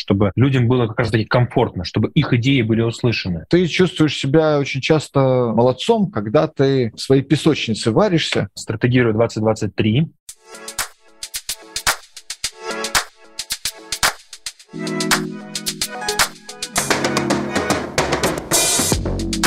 чтобы людям было как раз таки комфортно, чтобы их идеи были услышаны? Ты чувствуешь себя очень часто молодцом, когда ты в своей песочнице варишься. Стратегирую 2023.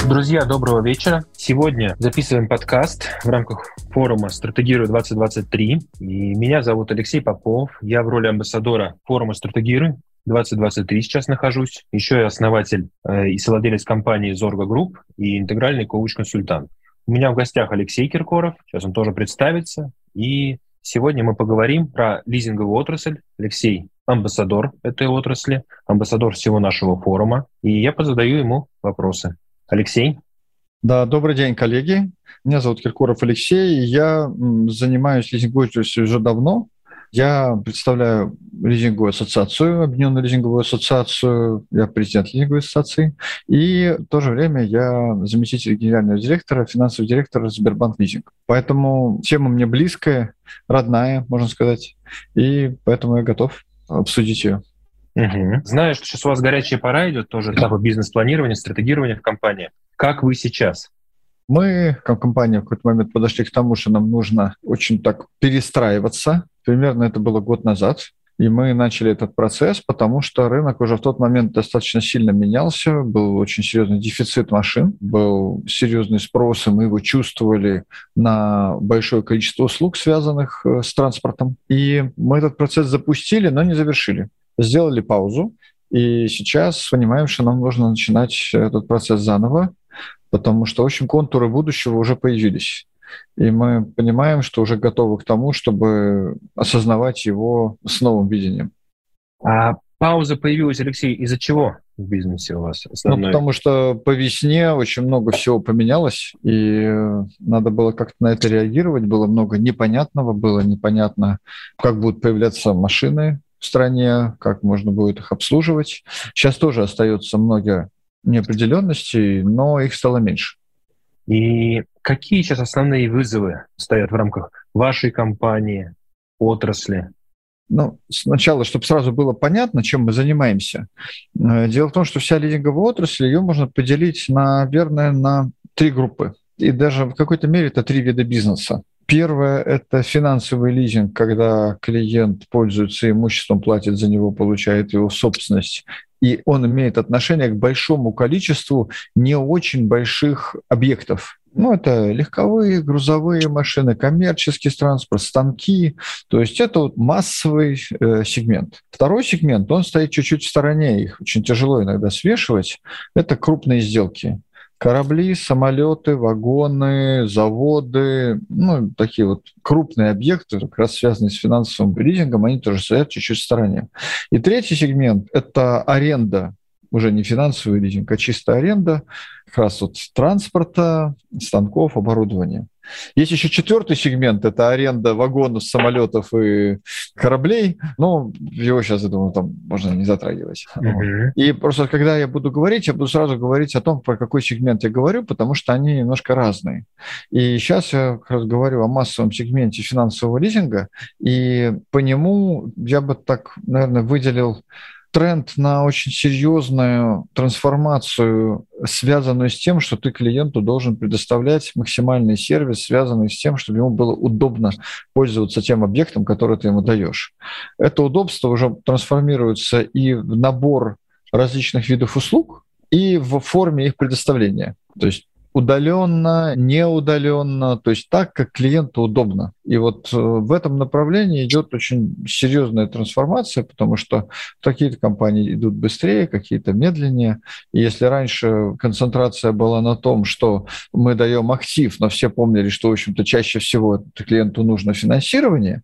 Друзья, доброго вечера. Сегодня записываем подкаст в рамках форума «Стратегирую 2023». И меня зовут Алексей Попов. Я в роли амбассадора форума «Стратегирую». 2023 сейчас нахожусь. Еще я основатель э, и совладелец компании Зорга Групп и интегральный коуч-консультант. У меня в гостях Алексей Киркоров. Сейчас он тоже представится. И сегодня мы поговорим про лизинговую отрасль. Алексей – амбассадор этой отрасли, амбассадор всего нашего форума. И я позадаю ему вопросы. Алексей? Да, добрый день, коллеги. Меня зовут Киркоров Алексей. Я занимаюсь лизинговой уже давно. Я представляю лизинговую ассоциацию, Объединенную лизинговую ассоциацию, я президент лизинговой ассоциации, и в то же время я заместитель генерального директора, финансовый директор Сбербанк Лизинг. Поэтому тема мне близкая, родная, можно сказать, и поэтому я готов обсудить ее. Угу. Знаю, что сейчас у вас горячая пора идет, тоже этапа бизнес-планирования, стратегирования в компании. Как вы сейчас? Мы, как компания, в какой-то момент подошли к тому, что нам нужно очень так перестраиваться. Примерно это было год назад. И мы начали этот процесс, потому что рынок уже в тот момент достаточно сильно менялся, был очень серьезный дефицит машин, был серьезный спрос, и мы его чувствовали на большое количество услуг, связанных э, с транспортом. И мы этот процесс запустили, но не завершили сделали паузу, и сейчас понимаем, что нам нужно начинать этот процесс заново, потому что, в общем, контуры будущего уже появились. И мы понимаем, что уже готовы к тому, чтобы осознавать его с новым видением. А пауза появилась, Алексей, из-за чего в бизнесе у вас основной? Ну, потому что по весне очень много всего поменялось, и надо было как-то на это реагировать. Было много непонятного, было непонятно, как будут появляться машины, в стране, как можно будет их обслуживать. Сейчас тоже остается много неопределенностей, но их стало меньше. И какие сейчас основные вызовы стоят в рамках вашей компании, отрасли? Ну, сначала, чтобы сразу было понятно, чем мы занимаемся. Э, дело в том, что вся лизинговая отрасль, ее можно поделить, наверное, на три группы. И даже в какой-то мере это три вида бизнеса. Первое – это финансовый лизинг, когда клиент пользуется имуществом, платит за него, получает его собственность, и он имеет отношение к большому количеству не очень больших объектов. Ну, это легковые, грузовые машины, коммерческий транспорт, станки. То есть это вот массовый э, сегмент. Второй сегмент, он стоит чуть-чуть в стороне, их очень тяжело иногда свешивать. Это крупные сделки корабли, самолеты, вагоны, заводы, ну, такие вот крупные объекты, как раз связанные с финансовым лизингом, они тоже стоят чуть-чуть в стороне. И третий сегмент – это аренда уже не финансовый лизинг, а чистая аренда как раз вот транспорта, станков, оборудования. Есть еще четвертый сегмент, это аренда вагонов, самолетов и кораблей. Но его сейчас, я думаю, там можно не затрагивать. Uh-huh. И просто когда я буду говорить, я буду сразу говорить о том, про какой сегмент я говорю, потому что они немножко разные. И сейчас я как раз говорю о массовом сегменте финансового лизинга, и по нему я бы так, наверное, выделил тренд на очень серьезную трансформацию, связанную с тем, что ты клиенту должен предоставлять максимальный сервис, связанный с тем, чтобы ему было удобно пользоваться тем объектом, который ты ему даешь. Это удобство уже трансформируется и в набор различных видов услуг, и в форме их предоставления. То есть удаленно, неудаленно, то есть так, как клиенту удобно. И вот э, в этом направлении идет очень серьезная трансформация, потому что какие-то компании идут быстрее, какие-то медленнее. И если раньше концентрация была на том, что мы даем актив, но все помнили, что, в общем-то, чаще всего клиенту нужно финансирование,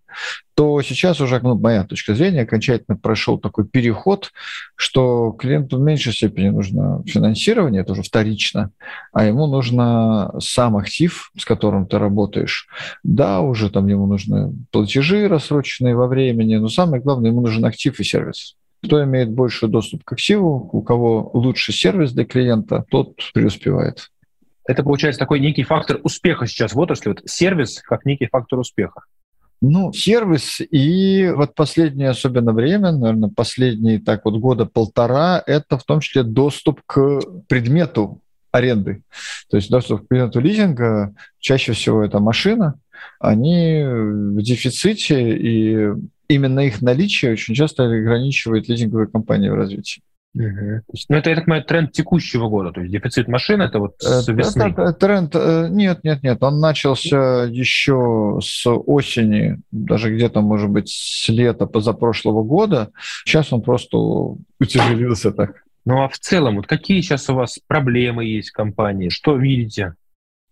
то сейчас уже, ну, моя точка зрения, окончательно прошел такой переход, что клиенту в меньшей степени нужно финансирование, это уже вторично, а ему нужно сам актив, с которым ты работаешь. Да, уже там ему нужны платежи рассроченные во времени, но самое главное, ему нужен актив и сервис. Кто имеет больший доступ к активу, у кого лучший сервис для клиента, тот преуспевает. Это получается такой некий фактор успеха сейчас в отрасли, вот сервис как некий фактор успеха. Ну, сервис и вот последнее особенно время, наверное, последние так вот года полтора, это в том числе доступ к предмету аренды. То есть доступ к предмету лизинга, чаще всего это машина, они в дефиците, и именно их наличие очень часто ограничивает лизинговые компании в развитии. Угу. Ну, это, я так понимаю, тренд текущего года, то есть дефицит машин, это вот с весны? Это, тренд, э, нет, нет, нет, он начался еще с осени, даже где-то, может быть, с лета позапрошлого года. Сейчас он просто утяжелился так. Ну, а в целом, вот какие сейчас у вас проблемы есть в компании? Что видите?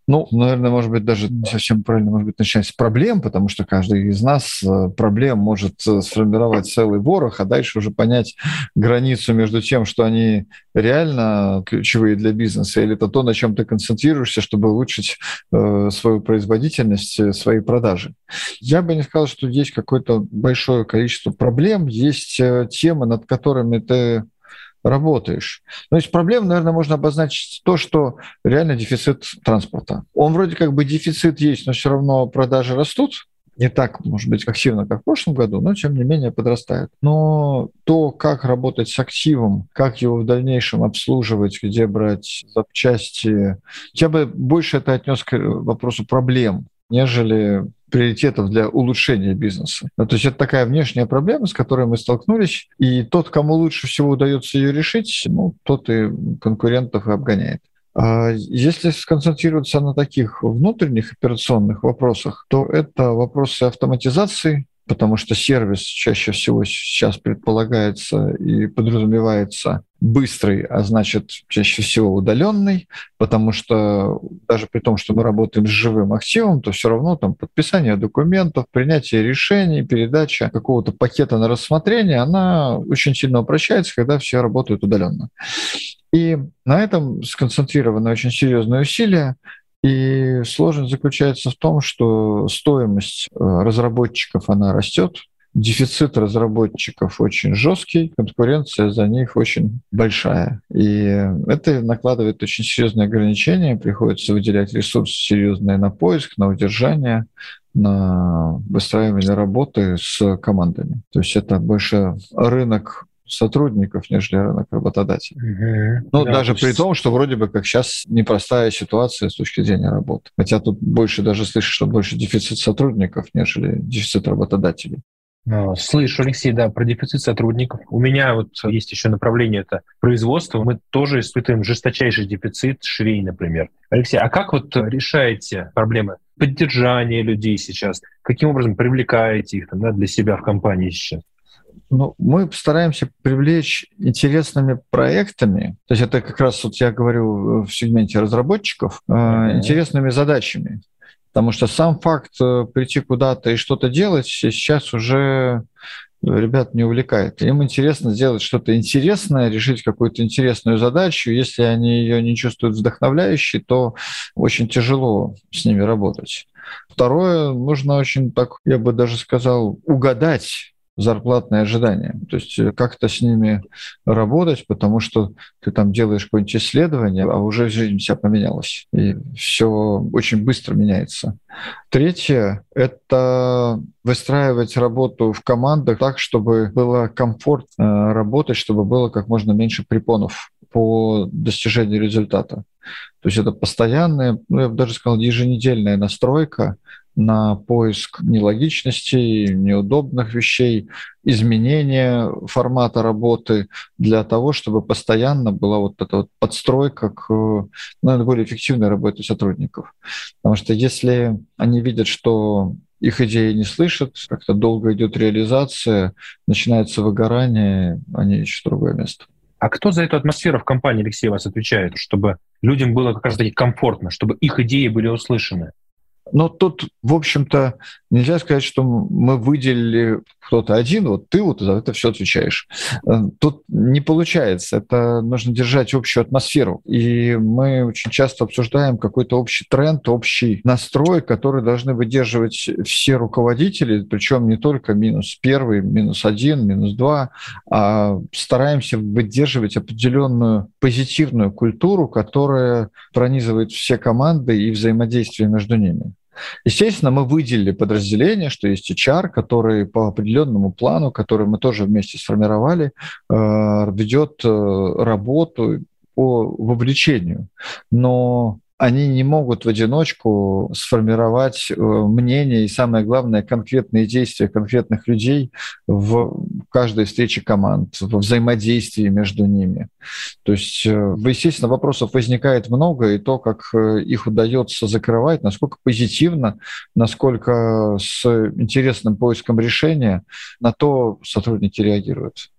Ну, наверное, может быть, даже не совсем правильно, может быть, начать с проблем, потому что каждый из нас э, проблем может э, сформировать целый ворох, а дальше уже понять границу между тем, что они реально ключевые для бизнеса, или это то, на чем ты концентрируешься, чтобы улучшить э, свою производительность, э, свои продажи. Я бы не сказал, что есть какое-то большое количество проблем, есть темы, над которыми ты работаешь. Но из проблем, наверное, можно обозначить то, что реально дефицит транспорта. Он вроде как бы дефицит есть, но все равно продажи растут. Не так, может быть, активно, как в прошлом году, но тем не менее подрастает. Но то, как работать с активом, как его в дальнейшем обслуживать, где брать запчасти, я бы больше это отнес к вопросу проблем, нежели приоритетов для улучшения бизнеса. Ну, то есть это такая внешняя проблема, с которой мы столкнулись, и тот, кому лучше всего удается ее решить, ну, тот и конкурентов и обгоняет. А если сконцентрироваться на таких внутренних операционных вопросах, то это вопросы автоматизации, потому что сервис чаще всего сейчас предполагается и подразумевается быстрый, а значит чаще всего удаленный, потому что даже при том, что мы работаем с живым активом, то все равно там подписание документов, принятие решений, передача какого-то пакета на рассмотрение, она очень сильно упрощается, когда все работают удаленно. И на этом сконцентрированы очень серьезные усилия. И сложность заключается в том, что стоимость э, разработчиков, она растет, дефицит разработчиков очень жесткий, конкуренция за них очень большая. И это накладывает очень серьезные ограничения, приходится выделять ресурсы серьезные на поиск, на удержание, на выстраивание работы с командами. То есть это больше рынок сотрудников, нежели рынок работодателей. Угу. Ну, да, даже есть... при том, что вроде бы как сейчас непростая ситуация с точки зрения работы. Хотя тут больше даже слышишь, что больше дефицит сотрудников, нежели дефицит работодателей. А, слышу, Алексей, да, про дефицит сотрудников. У меня вот есть еще направление, это производство. Мы тоже испытываем жесточайший дефицит швей, например. Алексей, а как вот решаете проблемы поддержания людей сейчас? Каким образом привлекаете их там, да, для себя в компании сейчас? Ну, мы стараемся привлечь интересными проектами, то есть это как раз вот я говорю в сегменте разработчиков, mm-hmm. интересными задачами. Потому что сам факт э, прийти куда-то и что-то делать сейчас уже ребят не увлекает. Им интересно сделать что-то интересное, решить какую-то интересную задачу. Если они ее не чувствуют вдохновляющей, то очень тяжело с ними работать. Второе, нужно очень так, я бы даже сказал, угадать зарплатные ожидания. То есть э, как-то с ними работать, потому что ты там делаешь какое-нибудь исследование, а уже жизнь вся поменялась. И все очень быстро меняется. Третье – это выстраивать работу в командах так, чтобы было комфортно работать, чтобы было как можно меньше препонов по достижению результата. То есть это постоянная, ну, я бы даже сказал, еженедельная настройка на поиск нелогичностей, неудобных вещей, изменения формата работы для того, чтобы постоянно была вот эта вот подстройка к ну, более эффективной работе сотрудников. Потому что если они видят, что их идеи не слышат, как-то долго идет реализация, начинается выгорание, они ищут другое место. А кто за эту атмосферу в компании, Алексей, вас отвечает, чтобы людям было как раз-таки комфортно, чтобы их идеи были услышаны? Но тут, в общем-то, нельзя сказать, что мы выделили кто-то один, вот ты вот за это все отвечаешь. Э, тут не получается. Это нужно держать общую атмосферу. И мы очень часто обсуждаем какой-то общий тренд, общий настрой, который должны выдерживать все руководители, причем не только минус первый, минус один, минус два, а стараемся выдерживать определенную позитивную культуру, которая пронизывает все команды и взаимодействие между ними. Естественно, мы выделили подразделение, что есть HR, который по определенному плану, который мы тоже вместе сформировали, ведет работу по вовлечению. Но они не могут в одиночку сформировать э, мнение и, самое главное, конкретные действия конкретных людей в каждой встрече команд, во взаимодействии между ними. То есть, э, естественно, вопросов возникает много, и то, как э, их удается закрывать, насколько позитивно, насколько с интересным поиском решения, на то сотрудники реагируют.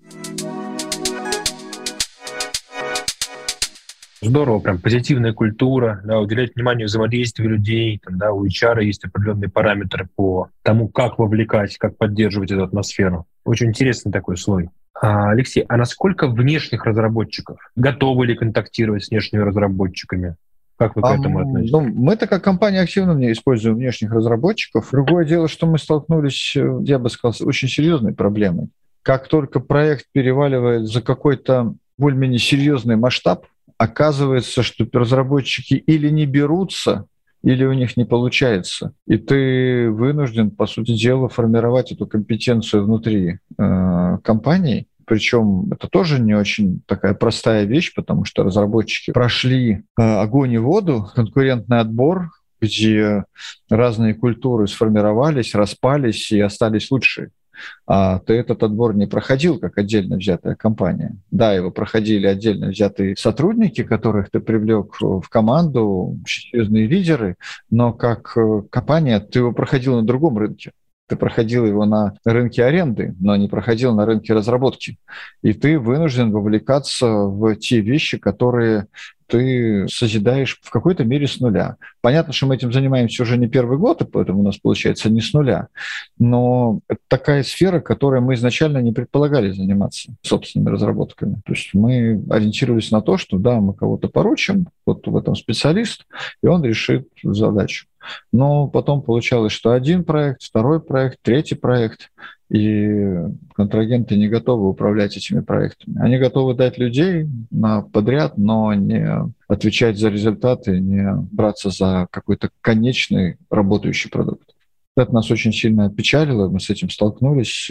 Здорово, прям позитивная культура, да, уделять внимание взаимодействию людей, там, да, у HR есть определенные параметры по тому, как вовлекать, как поддерживать эту атмосферу. Очень интересный такой слой. А, Алексей, а насколько внешних разработчиков готовы ли контактировать с внешними разработчиками? Как вы к этому относитесь? Ну, мы-то как компания активно не используем внешних разработчиков. Другое дело, что мы столкнулись, э, я бы сказал, с очень серьезной проблемой. Как только проект переваливает за какой-то более-менее серьезный масштаб, оказывается, что разработчики или не берутся, или у них не получается. И ты вынужден, по сути дела, формировать эту компетенцию внутри э, компании. Причем это тоже не очень такая простая вещь, потому что разработчики прошли э, огонь и воду, конкурентный отбор, где разные культуры сформировались, распались и остались лучшие а ты этот отбор не проходил как отдельно взятая компания. Да, его проходили отдельно взятые сотрудники, которых ты привлек в команду, серьезные лидеры, но как э, компания ты его проходил на другом рынке. Ты проходил его на рынке аренды, но не проходил на рынке разработки. И ты вынужден вовлекаться в те вещи, которые ты созидаешь в какой-то мере с нуля. Понятно, что мы этим занимаемся уже не первый год, и поэтому у нас получается не с нуля. Но это такая сфера, которой мы изначально не предполагали заниматься собственными разработками. То есть мы ориентировались на то, что да, мы кого-то поручим, вот в этом специалист, и он решит задачу. Но потом получалось, что один проект, второй проект, третий проект, и контрагенты не готовы управлять этими проектами. Они готовы дать людей на подряд, но не отвечать за результаты, не браться за какой-то конечный работающий продукт. Это нас очень сильно опечалило, мы с этим столкнулись.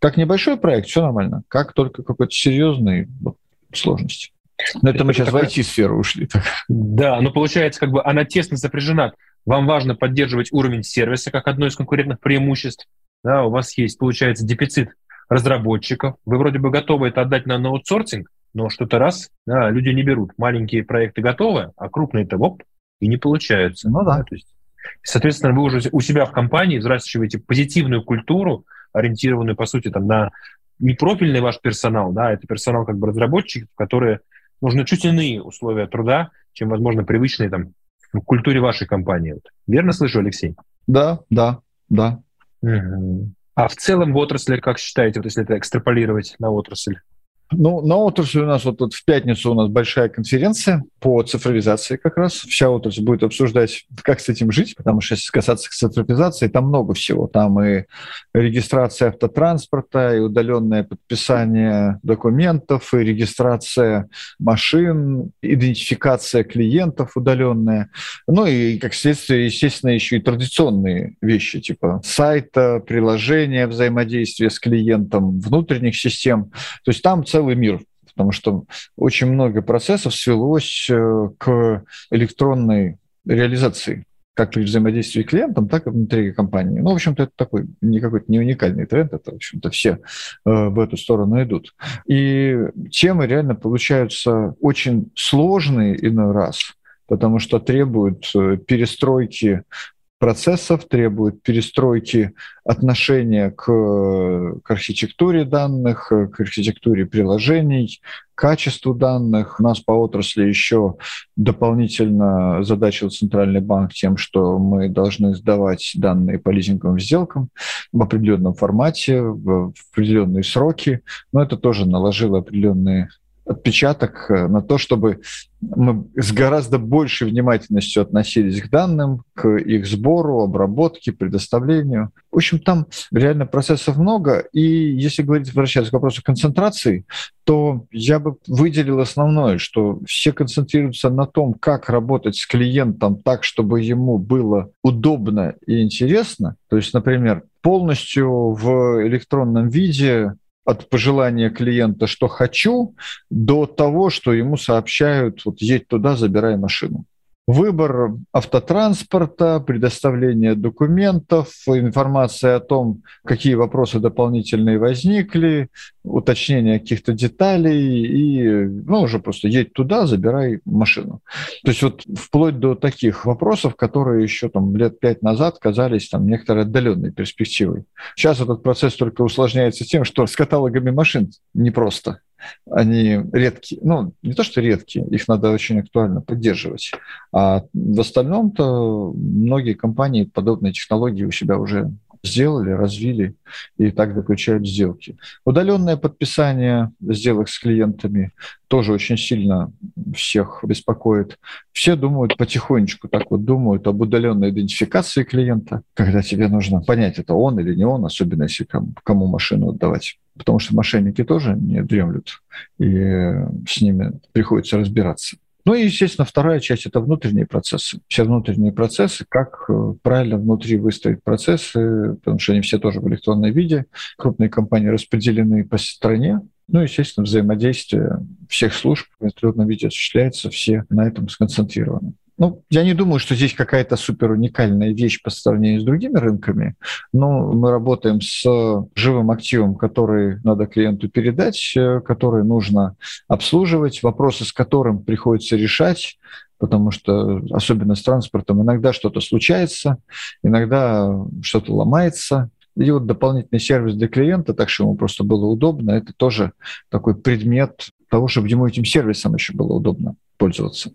Как небольшой проект, все нормально. Как только какой-то серьезный, вот, сложности. Но это, это мы сейчас такая... в IT-сферу ушли. Так. Да, но получается, как бы она тесно сопряжена. Вам важно поддерживать уровень сервиса как одно из конкурентных преимуществ, да, у вас есть, получается, дефицит разработчиков, вы вроде бы готовы это отдать на аутсорсинг, но что-то раз, да, люди не берут. Маленькие проекты готовы, а крупные-то воп, и не получаются. Ну да. да то есть, соответственно, вы уже у себя в компании взращиваете позитивную культуру, ориентированную, по сути, там, на не профильный ваш персонал, да, это персонал как бы разработчиков, которые нужны чуть иные условия труда, чем, возможно, привычные там в культуре вашей компании. Верно слышу, Алексей? Да, да, да. А в целом в отрасли, как считаете, вот если это экстраполировать на отрасль? Ну, на отрасли у нас вот, вот в пятницу у нас большая конференция по цифровизации как раз. Вся отрасль будет обсуждать, как с этим жить, потому что если касаться цифровизации, там много всего. Там и регистрация автотранспорта, и удаленное подписание документов, и регистрация машин, идентификация клиентов удаленная. Ну и, как следствие, естественно, еще и традиционные вещи, типа сайта, приложения, взаимодействия с клиентом, внутренних систем. То есть там целый целый мир, потому что очень много процессов свелось э, к электронной реализации как при взаимодействии с клиентом, так и внутри компании. Ну, в общем-то, это такой не какой-то не уникальный тренд, это, в общем-то, все э, в эту сторону идут. И темы реально получаются очень сложные иной раз, потому что требуют э, перестройки процессов, требует перестройки отношения к, к архитектуре данных, к архитектуре приложений, качеству данных. У нас по отрасли еще дополнительно задачил Центральный банк тем, что мы должны сдавать данные по лизинговым сделкам в определенном формате, в определенные сроки. Но это тоже наложило определенные отпечаток на то, чтобы мы с гораздо большей внимательностью относились к данным, к их сбору, обработке, предоставлению. В общем, там реально процессов много. И если говорить, возвращаться к вопросу концентрации, то я бы выделил основное, что все концентрируются на том, как работать с клиентом так, чтобы ему было удобно и интересно. То есть, например, полностью в электронном виде от пожелания клиента, что хочу, до того, что ему сообщают, вот едь туда, забирай машину выбор автотранспорта, предоставление документов, информация о том, какие вопросы дополнительные возникли, уточнение каких-то деталей и ну, уже просто едь туда, забирай машину. То есть вот вплоть до таких вопросов, которые еще там лет пять назад казались там некоторой отдаленной перспективой. Сейчас этот процесс только усложняется тем, что с каталогами машин непросто они редкие. Ну, не то, что редкие, их надо очень актуально поддерживать. А в остальном-то многие компании подобные технологии у себя уже сделали, развили и так заключают сделки. Удаленное подписание сделок с клиентами тоже очень сильно всех беспокоит. Все думают потихонечку, так вот думают об удаленной идентификации клиента, когда тебе нужно понять, это он или не он, особенно если кому, кому машину отдавать потому что мошенники тоже не дремлют, и с ними приходится разбираться. Ну и, естественно, вторая часть – это внутренние процессы. Все внутренние процессы, как э, правильно внутри выстроить процессы, потому что они все тоже в электронном виде. Крупные компании распределены по стране. Ну, естественно, взаимодействие всех служб в электронном виде осуществляется, все на этом сконцентрированы. Ну, я не думаю, что здесь какая-то супер уникальная вещь по сравнению с другими рынками, но мы работаем с живым активом, который надо клиенту передать, э, который нужно обслуживать, вопросы с которым приходится решать, потому что, особенно с транспортом, иногда что-то случается, иногда что-то ломается, и вот дополнительный сервис для клиента, так что ему просто было удобно, это тоже такой предмет того, чтобы ему этим сервисом еще было удобно пользоваться.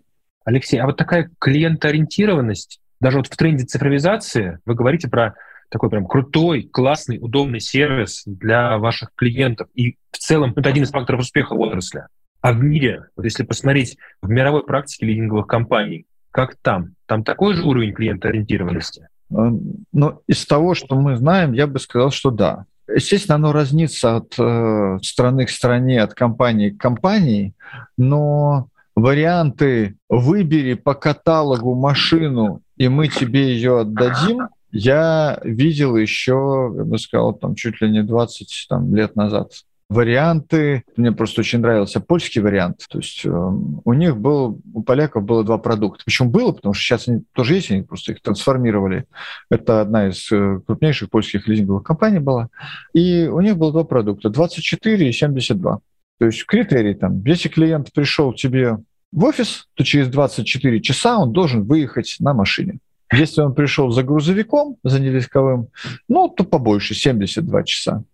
Алексей, а вот такая клиентоориентированность, даже вот в тренде цифровизации, вы говорите про такой прям крутой, классный, удобный сервис для ваших клиентов. И в целом это один из факторов успеха отрасли. А в мире, вот если посмотреть в мировой практике лизинговых компаний, как там? Там такой же уровень клиентоориентированности? Э, ну, из того, что мы знаем, я бы сказал, что да. Естественно, оно разнится от э, страны к стране, от компании к компании, но варианты «выбери по каталогу машину, и мы тебе ее отдадим», я видел еще, я бы сказал, там чуть ли не 20 там, лет назад. Варианты, мне просто очень нравился польский вариант. То есть э, у них был, у поляков было два продукта. Почему было? Потому что сейчас они тоже есть, они просто их трансформировали. Это одна из э, крупнейших польских лизинговых компаний была. И у них было два продукта, 24 и 72. То есть критерий там, если клиент пришел тебе в офис, то через 24 часа он должен выехать на машине. Если он пришел за грузовиком, за нелегковым, ну, то побольше, 72 часа.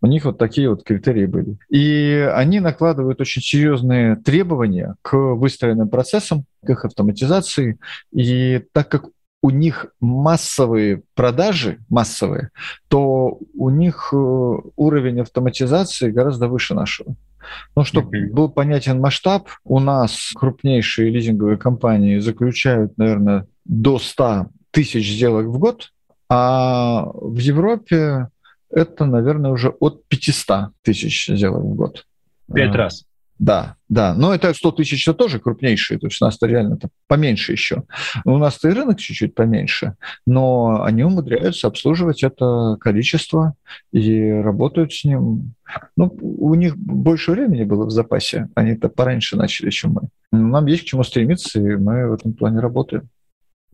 У них вот такие вот критерии были. И они накладывают очень серьезные требования к выстроенным процессам, к их автоматизации. И так как у них массовые продажи, массовые, то у них э, уровень автоматизации гораздо выше нашего. Ну, чтобы mm-hmm. был понятен масштаб, у нас крупнейшие лизинговые компании заключают, наверное, до 100 тысяч сделок в год, а в Европе это, наверное, уже от 500 тысяч сделок в год. Пять раз. Да, да. Но это 100 тысяч это тоже крупнейшие, то есть у нас-то реально -то поменьше еще. У нас-то и рынок чуть-чуть поменьше, но они умудряются обслуживать это количество и работают с ним. Ну, у них больше времени было в запасе, они-то пораньше начали, чем мы. Нам есть к чему стремиться, и мы в этом плане работаем.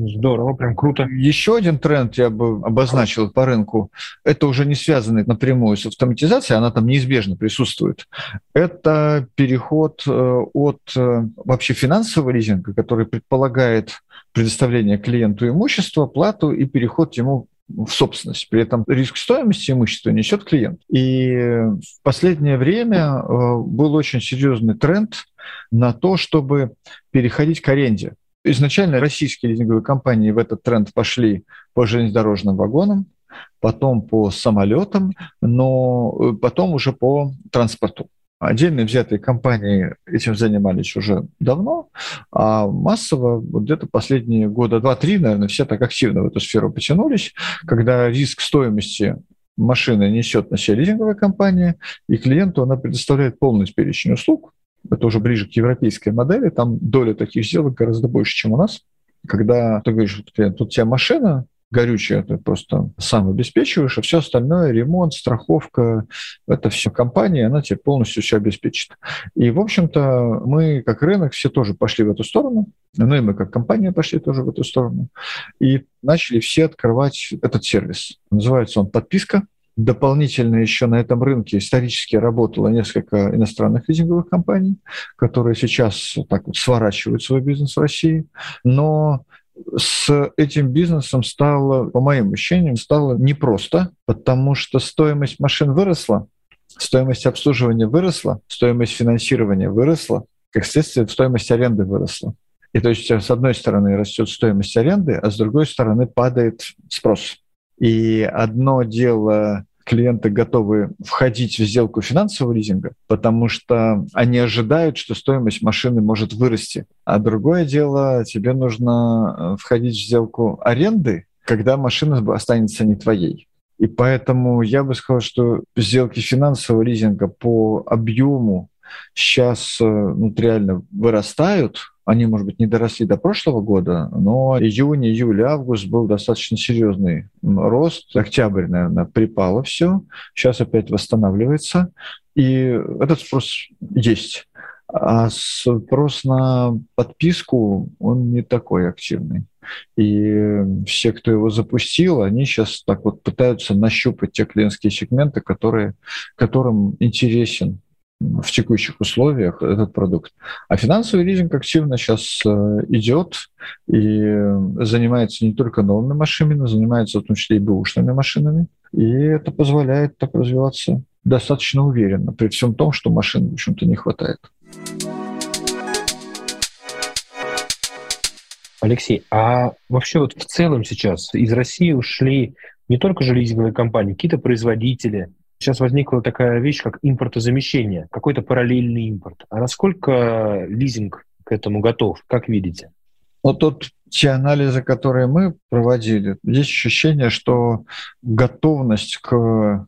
Здорово, прям круто. Еще один тренд я бы обозначил по рынку. Это уже не связано напрямую с автоматизацией, она там неизбежно присутствует. Это переход э, от э, вообще финансового лизинга, который предполагает предоставление клиенту имущества, плату и переход ему в собственность. При этом риск стоимости имущества несет клиент. И в последнее время э, был очень серьезный тренд на то, чтобы переходить к аренде. Изначально российские лизинговые компании в этот тренд пошли по железнодорожным вагонам, потом по самолетам, но э, потом уже по транспорту. Отдельно взятые компании этим занимались уже давно, а массово вот где-то последние года два-три, наверное, все так активно в эту сферу потянулись, когда риск стоимости машины несет на себя лизинговая компания, и клиенту она предоставляет полный перечень услуг, это уже ближе к европейской модели, там доля таких сделок гораздо больше, чем у нас. Когда ты говоришь, тут у тебя машина, горючее ты просто сам обеспечиваешь, а все остальное, ремонт, страховка, это все компания, она тебе полностью все обеспечит. И, в общем-то, мы, как рынок, все тоже пошли в эту сторону, ну и мы, как компания, пошли тоже в эту сторону, и начали все открывать этот сервис. Называется он «Подписка», Дополнительно еще на этом рынке исторически работало несколько иностранных лизинговых компаний, которые сейчас так вот сворачивают свой бизнес в России. Но с этим бизнесом стало, по моим ощущениям, стало непросто, потому что стоимость машин выросла, стоимость обслуживания выросла, стоимость финансирования выросла, как следствие, стоимость аренды выросла. И то есть с одной стороны растет стоимость аренды, а с другой стороны падает спрос. И одно дело клиенты готовы входить в сделку финансового лизинга, потому что они ожидают, что стоимость машины может вырасти. А другое дело, тебе нужно э, входить в сделку аренды, когда машина останется не твоей. И поэтому я бы сказал, что сделки финансового лизинга по объему сейчас э, ну, реально вырастают, они, может быть, не доросли до прошлого года, но июнь, июль, август был достаточно серьезный рост. Октябрь, наверное, припало все. Сейчас опять восстанавливается. И этот спрос есть. А спрос на подписку, он не такой активный. И все, кто его запустил, они сейчас так вот пытаются нащупать те клиентские сегменты, которые, которым интересен в текущих условиях этот продукт. А финансовый лизинг активно сейчас э, идет и занимается не только новыми машинами, но занимается в том числе и бэушными машинами. И это позволяет так развиваться достаточно уверенно, при всем том, что машин, в общем-то, не хватает. Алексей, а вообще вот в целом сейчас из России ушли не только же лизинговые компании, какие-то производители, Сейчас возникла такая вещь, как импортозамещение, какой-то параллельный импорт. А насколько лизинг к этому готов, как видите? Вот тут те анализы, которые мы проводили, есть ощущение, что готовность к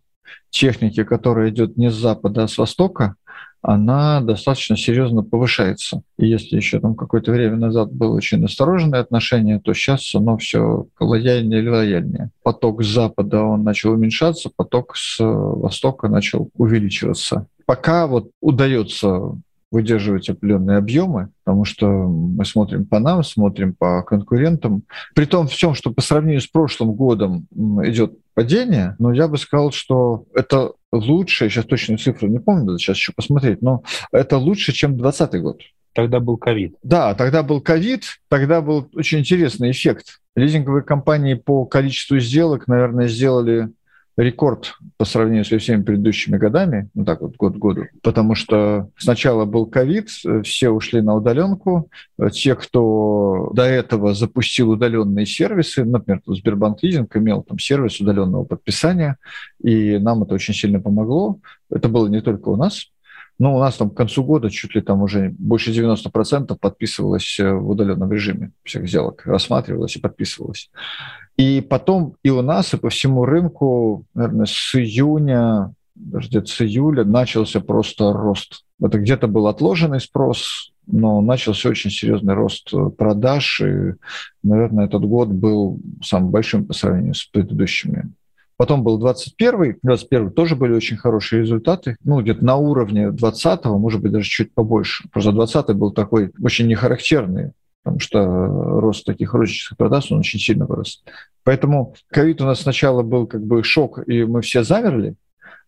технике, которая идет не с запада, а с востока, она достаточно серьезно повышается. И если еще там какое-то время назад было очень настороженное отношение, то сейчас оно все лояльнее и лояльнее. Поток с запада он начал уменьшаться, поток с востока начал увеличиваться. Пока вот удается выдерживать определенные объемы, потому что мы смотрим по нам, смотрим по конкурентам. При том всем, что по сравнению с прошлым годом идет падение, но я бы сказал, что это лучше, сейчас точную цифру не помню, надо сейчас еще посмотреть, но это лучше, чем 2020 год. Тогда был ковид. Да, тогда был ковид, тогда был очень интересный эффект. Лизинговые компании по количеству сделок, наверное, сделали рекорд по сравнению со всеми предыдущими годами, ну так вот год к году, потому что сначала был ковид, все ушли на удаленку, те, кто до этого запустил удаленные сервисы, например, Сбербанк Лизинг имел там сервис удаленного подписания, и нам это очень сильно помогло. Это было не только у нас, но у нас там к концу года чуть ли там уже больше 90% подписывалось в удаленном режиме всех сделок, рассматривалось и подписывалось. И потом и у нас, и по всему рынку, наверное, с июня, даже где-то с июля начался просто рост. Это где-то был отложенный спрос, но начался очень серьезный рост продаж, и, наверное, этот год был самым большим по сравнению с предыдущими. Потом был 21 21 тоже были очень хорошие результаты, ну, где-то на уровне 20-го, может быть, даже чуть побольше. Просто 20 был такой очень нехарактерный потому что рост таких розничных продаж, он очень сильно вырос. Поэтому ковид у нас сначала был как бы шок, и мы все замерли,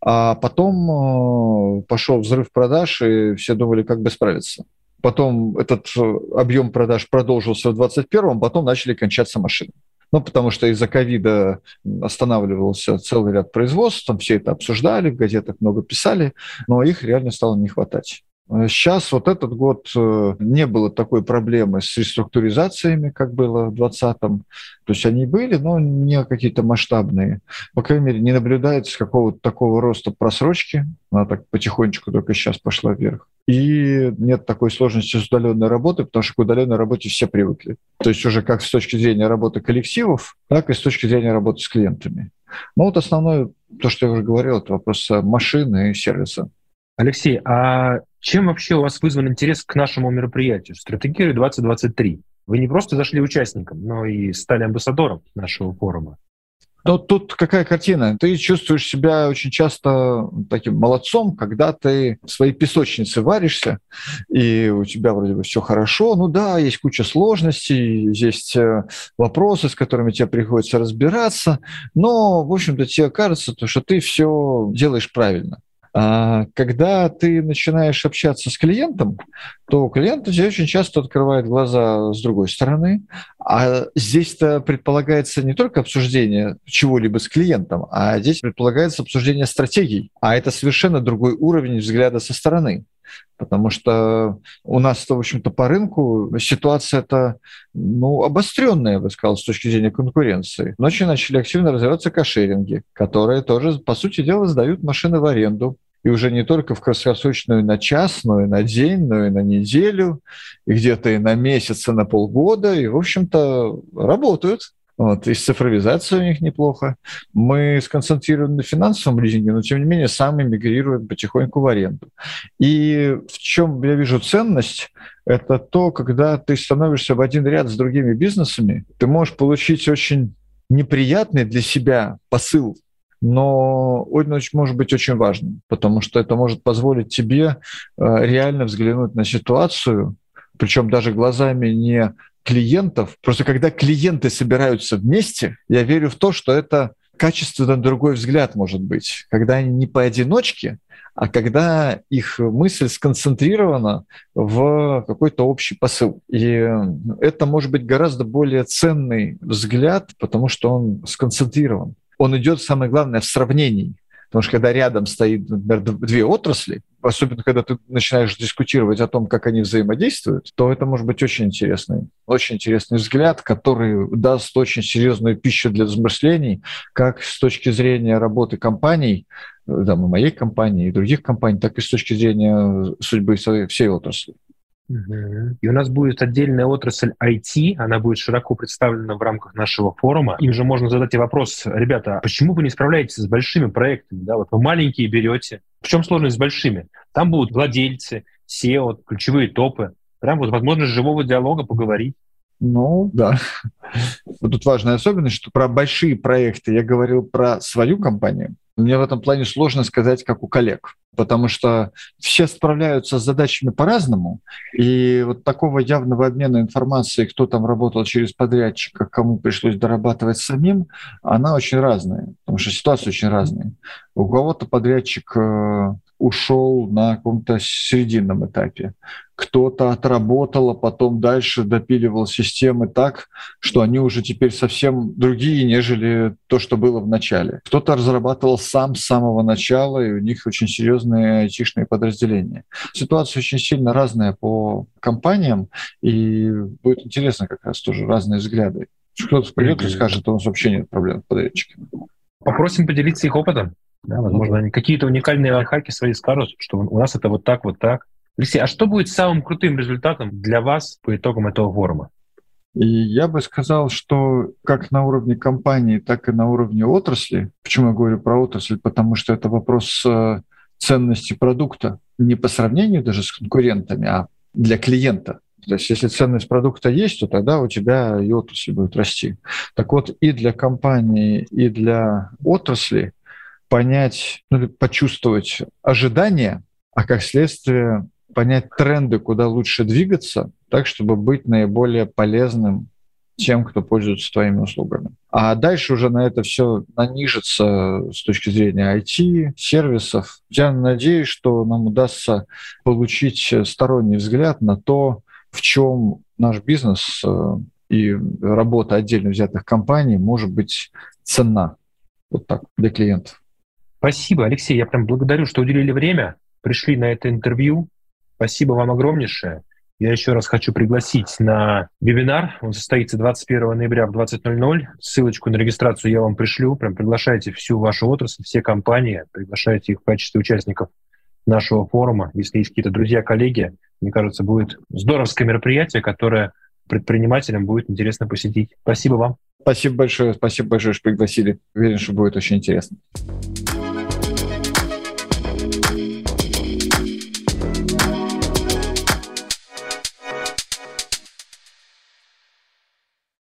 а потом э, пошел взрыв продаж, и все думали, как бы справиться. Потом этот э, объем продаж продолжился в 2021, потом начали кончаться машины. Ну, потому что из-за ковида останавливался целый ряд производств, там все это обсуждали, в газетах много писали, но их реально стало не хватать. Сейчас вот этот год э, не было такой проблемы с реструктуризациями, как было в 2020-м. То есть они были, но не какие-то масштабные. По крайней мере, не наблюдается какого-то такого роста просрочки. Она так потихонечку только сейчас пошла вверх. И нет такой сложности с удаленной работой, потому что к удаленной работе все привыкли. То есть уже как с точки зрения работы коллективов, так и с точки зрения работы с клиентами. Ну вот основное, то, что я уже говорил, это вопрос машины и сервиса. Алексей, а чем вообще у вас вызван интерес к нашему мероприятию «Стратегия 2023»? Вы не просто зашли участником, но и стали амбассадором нашего форума. Но тут какая картина? Ты чувствуешь себя очень часто таким молодцом, когда ты в своей песочнице варишься, и у тебя вроде бы все хорошо. Ну да, есть куча сложностей, есть э, вопросы, с которыми тебе приходится разбираться, но, в общем-то, тебе кажется, что ты все делаешь правильно. А когда ты начинаешь общаться с клиентом, то клиент тебе очень часто открывает глаза с другой стороны. А здесь-то предполагается не только обсуждение чего-либо с клиентом, а здесь предполагается обсуждение стратегий. А это совершенно другой уровень взгляда со стороны. Потому что у нас, в общем-то, по рынку ситуация-то ну, обостренная, я бы сказал, с точки зрения конкуренции. Ночью начали активно развиваться кошеринги, которые тоже, по сути дела, сдают машины в аренду и уже не только в краткосрочную на час, на день, но и на неделю, и где-то и на месяц, и на полгода, и, в общем-то, работают. Вот, и с цифровизацией у них неплохо. Мы сконцентрированы на финансовом лизинге, но тем не менее сам мигрируем потихоньку в аренду. И в чем я вижу ценность, это то, когда ты становишься в один ряд с другими бизнесами, ты можешь получить очень неприятный для себя посыл но он может быть очень важным, потому что это может позволить тебе э, реально взглянуть на ситуацию, причем даже глазами не клиентов. Просто когда клиенты собираются вместе, я верю в то, что это качественно другой взгляд может быть, когда они не поодиночке, а когда их мысль сконцентрирована в какой-то общий посыл. И это может быть гораздо более ценный взгляд, потому что он сконцентрирован он идет, самое главное, в сравнении. Потому что когда рядом стоит, например, две отрасли, особенно когда ты начинаешь дискутировать о том, как они взаимодействуют, то это может быть очень интересный, очень интересный взгляд, который даст очень серьезную пищу для размышлений, как с точки зрения работы компаний, да, моей компании и других компаний, так и с точки зрения судьбы всей отрасли. И у нас будет отдельная отрасль IT, она будет широко представлена в рамках нашего форума. Им же можно задать и вопрос, ребята, а почему вы не справляетесь с большими проектами? Да, вот вы маленькие берете. В чем сложность с большими? Там будут владельцы, SEO, ключевые топы. Прям вот возможность живого диалога поговорить. Ну, да. Вот тут важная особенность, что про большие проекты я говорил про свою компанию. Мне в этом плане сложно сказать, как у коллег, потому что все справляются с задачами по-разному, и вот такого явного обмена информацией, кто там работал через подрядчика, кому пришлось дорабатывать самим, она очень разная, потому что ситуация очень разная. У кого-то подрядчик э, ушел на каком-то серединном этапе. Кто-то отработал, а потом дальше допиливал системы так, что они уже теперь совсем другие, нежели то, что было в начале. Кто-то разрабатывал сам с самого начала, и у них очень серьезные айтишные подразделения. Ситуация очень сильно разная по компаниям, и будет интересно как раз тоже разные взгляды. Кто-то придет и скажет, что у нас вообще нет проблем с подрядчиками. Попросим поделиться их опытом. Да, возможно, они какие-то уникальные лайфхаки свои скажут, что у нас это вот так, вот так. Алексей, а что будет самым крутым результатом для вас по итогам этого форума? И я бы сказал, что как на уровне компании, так и на уровне отрасли, почему я говорю про отрасль, потому что это вопрос э, ценности продукта, не по сравнению даже с конкурентами, а для клиента. То есть если ценность продукта есть, то тогда у тебя и отрасль будет расти. Так вот, и для компании, и для отрасли понять, ну, почувствовать ожидания, а как следствие понять тренды, куда лучше двигаться, так, чтобы быть наиболее полезным тем, кто пользуется твоими услугами. А дальше уже на это все нанижится с точки зрения IT, сервисов. Я надеюсь, что нам удастся получить сторонний взгляд на то, в чем наш бизнес э, и работа отдельно взятых компаний может быть ценна вот так для клиентов. Спасибо, Алексей. Я прям благодарю, что уделили время, пришли на это интервью. Спасибо вам огромнейшее. Я еще раз хочу пригласить на вебинар. Он состоится 21 ноября в 20.00. Ссылочку на регистрацию я вам пришлю. Прям приглашайте всю вашу отрасль, все компании, приглашайте их в качестве участников нашего форума. Если есть какие-то друзья, коллеги, мне кажется, будет здоровское мероприятие, которое предпринимателям будет интересно посетить. Спасибо вам. Спасибо большое, спасибо большое, что пригласили. Уверен, что будет очень интересно.